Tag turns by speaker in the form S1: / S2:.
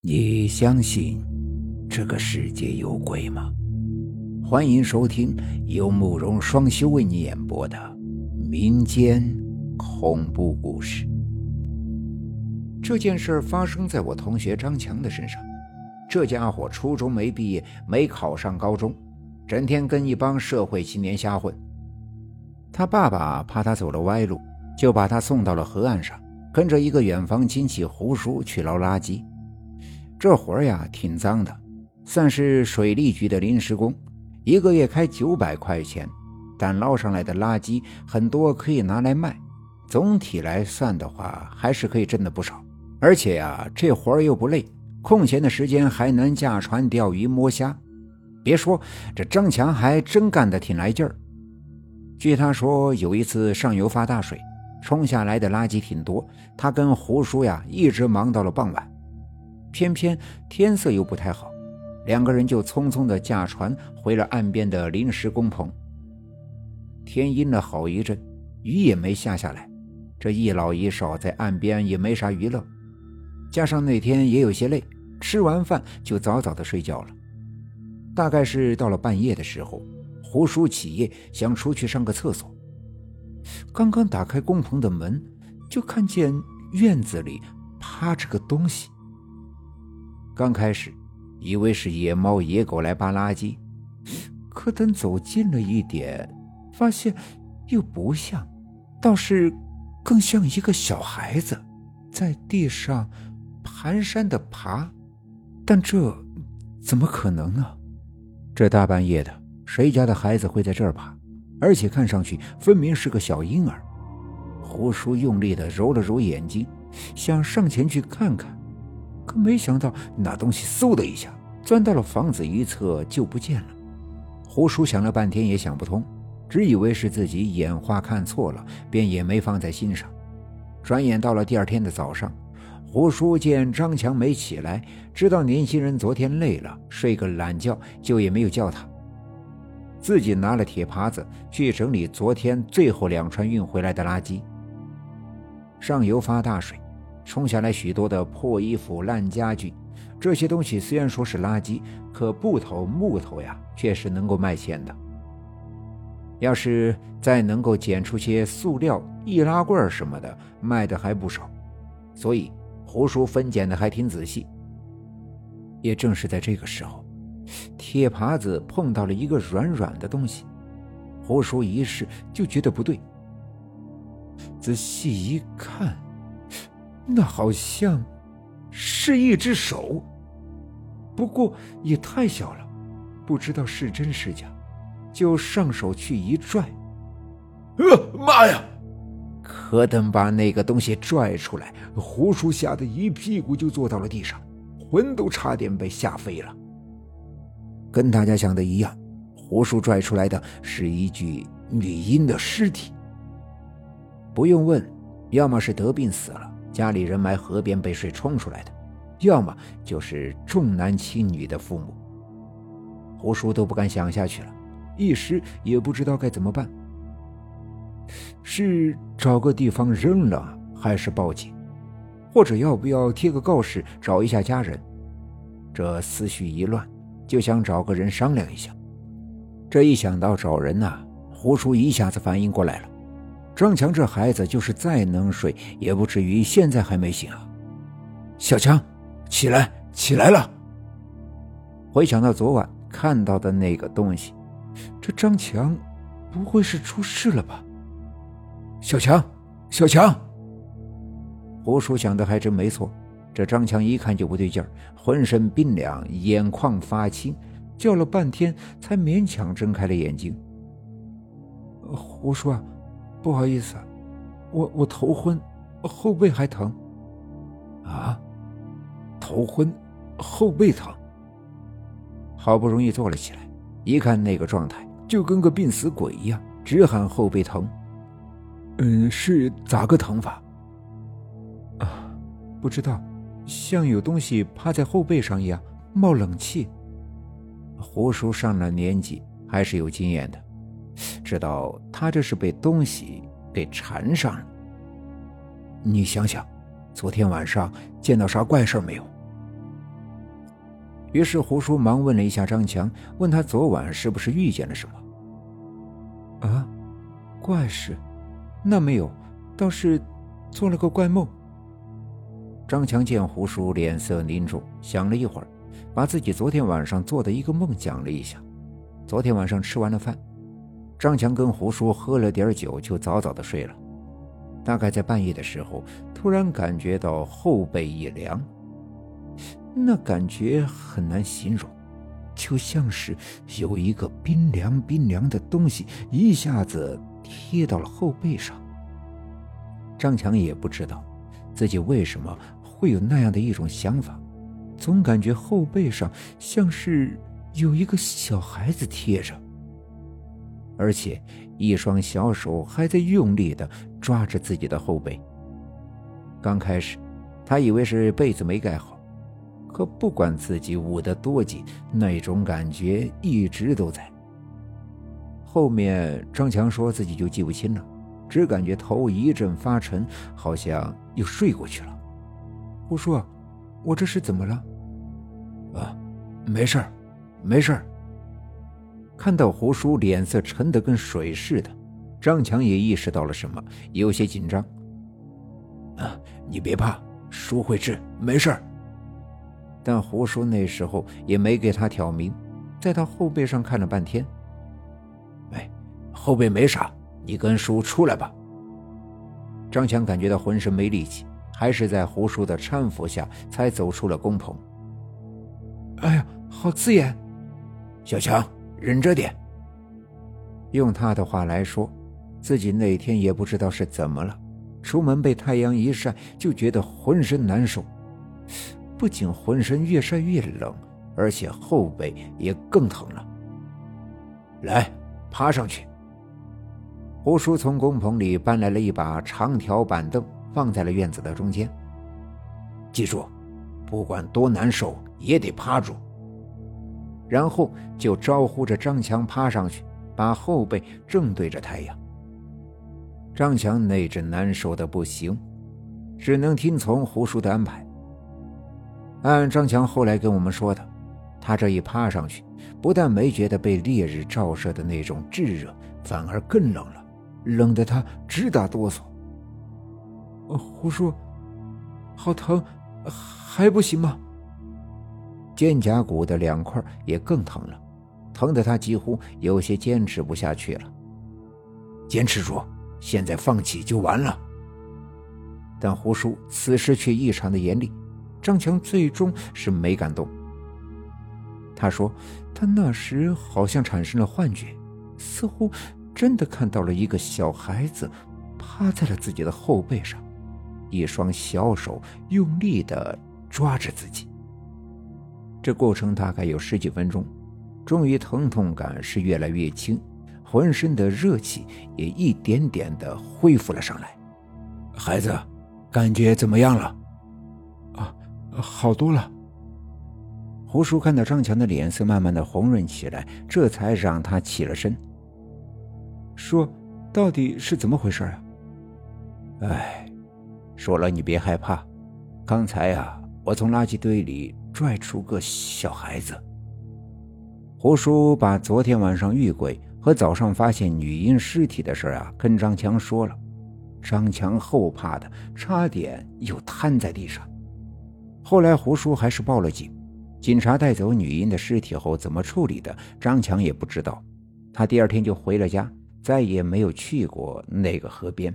S1: 你相信这个世界有鬼吗？欢迎收听由慕容双修为你演播的民间恐怖故事。这件事发生在我同学张强的身上。这家伙初中没毕业，没考上高中，整天跟一帮社会青年瞎混。他爸爸怕他走了歪路，就把他送到了河岸上，跟着一个远房亲戚胡叔去捞垃圾。这活呀挺脏的，算是水利局的临时工，一个月开九百块钱，但捞上来的垃圾很多可以拿来卖，总体来算的话还是可以挣的不少。而且呀，这活又不累，空闲的时间还能驾船钓鱼摸虾。别说这张强还真干得挺来劲儿。据他说，有一次上游发大水，冲下来的垃圾挺多，他跟胡叔呀一直忙到了傍晚。偏偏天色又不太好，两个人就匆匆地驾船回了岸边的临时工棚。天阴了好一阵，雨也没下下来。这一老一少在岸边也没啥娱乐，加上那天也有些累，吃完饭就早早的睡觉了。大概是到了半夜的时候，胡叔起夜想出去上个厕所，刚刚打开工棚的门，就看见院子里趴着个东西。刚开始，以为是野猫野狗来扒垃圾，可等走近了一点，发现又不像，倒是更像一个小孩子，在地上蹒跚的爬。但这怎么可能呢？这大半夜的，谁家的孩子会在这儿爬？而且看上去分明是个小婴儿。胡叔用力的揉了揉眼睛，想上前去看看。可没想到，那东西嗖的一下钻到了房子一侧就不见了。胡叔想了半天也想不通，只以为是自己眼花看错了，便也没放在心上。转眼到了第二天的早上，胡叔见张强没起来，知道年轻人昨天累了，睡个懒觉，就也没有叫他，自己拿了铁耙子去整理昨天最后两船运回来的垃圾。上游发大水。冲下来许多的破衣服、烂家具，这些东西虽然说是垃圾，可布头、木头呀，却是能够卖钱的。要是再能够捡出些塑料、易拉罐什么的，卖的还不少。所以胡叔分拣的还挺仔细。也正是在这个时候，铁耙子碰到了一个软软的东西，胡叔一试就觉得不对，仔细一看。那好像是一只手，不过也太小了，不知道是真是假，就上手去一拽，呃，妈呀！可等把那个东西拽出来，胡叔吓得一屁股就坐到了地上，魂都差点被吓飞了。跟大家想的一样，胡叔拽出来的是一具女婴的尸体。不用问，要么是得病死了。家里人埋河边被水冲出来的，要么就是重男轻女的父母。胡叔都不敢想下去了，一时也不知道该怎么办。是找个地方扔了，还是报警，或者要不要贴个告示找一下家人？这思绪一乱，就想找个人商量一下。这一想到找人呐，胡叔一下子反应过来了。张强这孩子就是再能睡，也不至于现在还没醒啊！小强，起来，起来了！回想到昨晚看到的那个东西，这张强不会是出事了吧？小强，小强！胡叔想的还真没错，这张强一看就不对劲儿，浑身冰凉，眼眶发青，叫了半天才勉强睁开了眼睛。胡叔啊！不好意思，我我头昏，后背还疼。啊，头昏，后背疼。好不容易坐了起来，一看那个状态，就跟个病死鬼一样，直喊后背疼。嗯，是咋个疼法？啊，不知道，像有东西趴在后背上一样，冒冷气。胡叔上了年纪，还是有经验的。知道他这是被东西给缠上了。你想想，昨天晚上见到啥怪事没有？于是胡叔忙问了一下张强，问他昨晚是不是遇见了什么？
S2: 啊，怪事？那没有，倒是做了个怪梦。
S1: 张强见胡叔脸色凝重，想了一会儿，把自己昨天晚上做的一个梦讲了一下。昨天晚上吃完了饭，张强跟胡叔喝了点酒，就早早的睡了。大概在半夜的时候，突然感觉到后背一凉。那感觉很难形容，就像是有一个冰凉冰凉的东西一下子贴到了后背上。张强也不知道自己为什么会有那样的一种想法，总感觉后背上像是有一个小孩子贴着，而且一双小手还在用力的抓着自己的后背。刚开始，他以为是被子没盖好。可不管自己捂得多紧，那种感觉一直都在。后面张强说自己就记不清了，只感觉头一阵发沉，好像又睡过去了。
S2: 胡叔，我这是怎么了？
S1: 啊，没事儿，没事儿。看到胡叔脸色沉得跟水似的，张强也意识到了什么，有些紧张。啊，你别怕，叔会治，没事。但胡叔那时候也没给他挑明，在他后背上看了半天。哎，后背没啥，你跟叔出来吧。张强感觉到浑身没力气，还是在胡叔的搀扶下才走出了工棚。
S2: 哎呀，好刺眼！
S1: 小强，忍着点。用他的话来说，自己那天也不知道是怎么了，出门被太阳一晒就觉得浑身难受。不仅浑身越晒越冷，而且后背也更疼了。来，爬上去。胡叔从工棚里搬来了一把长条板凳，放在了院子的中间。记住，不管多难受也得趴住。然后就招呼着张强趴上去，把后背正对着太阳。张强那阵难受的不行，只能听从胡叔的安排。按张强后来跟我们说的，他这一趴上去，不但没觉得被烈日照射的那种炙热，反而更冷了，冷得他直打哆嗦。
S2: 胡叔，好疼，还不行吗？
S1: 肩胛骨的两块也更疼了，疼得他几乎有些坚持不下去了。坚持住，现在放弃就完了。但胡叔此时却异常的严厉。张强最终是没敢动。他说：“他那时好像产生了幻觉，似乎真的看到了一个小孩子趴在了自己的后背上，一双小手用力的抓着自己。这过程大概有十几分钟，终于疼痛感是越来越轻，浑身的热气也一点点的恢复了上来。孩子，感觉怎么样了？”
S2: 啊好多了。
S1: 胡叔看到张强的脸色慢慢的红润起来，这才让他起了身，
S2: 说：“到底是怎么回事啊？”
S1: 哎，说了你别害怕，刚才呀，我从垃圾堆里拽出个小孩子。胡叔把昨天晚上遇鬼和早上发现女婴尸体的事啊，跟张强说了。张强后怕的差点又瘫在地上。后来胡叔还是报了警，警察带走女婴的尸体后怎么处理的，张强也不知道。他第二天就回了家，再也没有去过那个河边。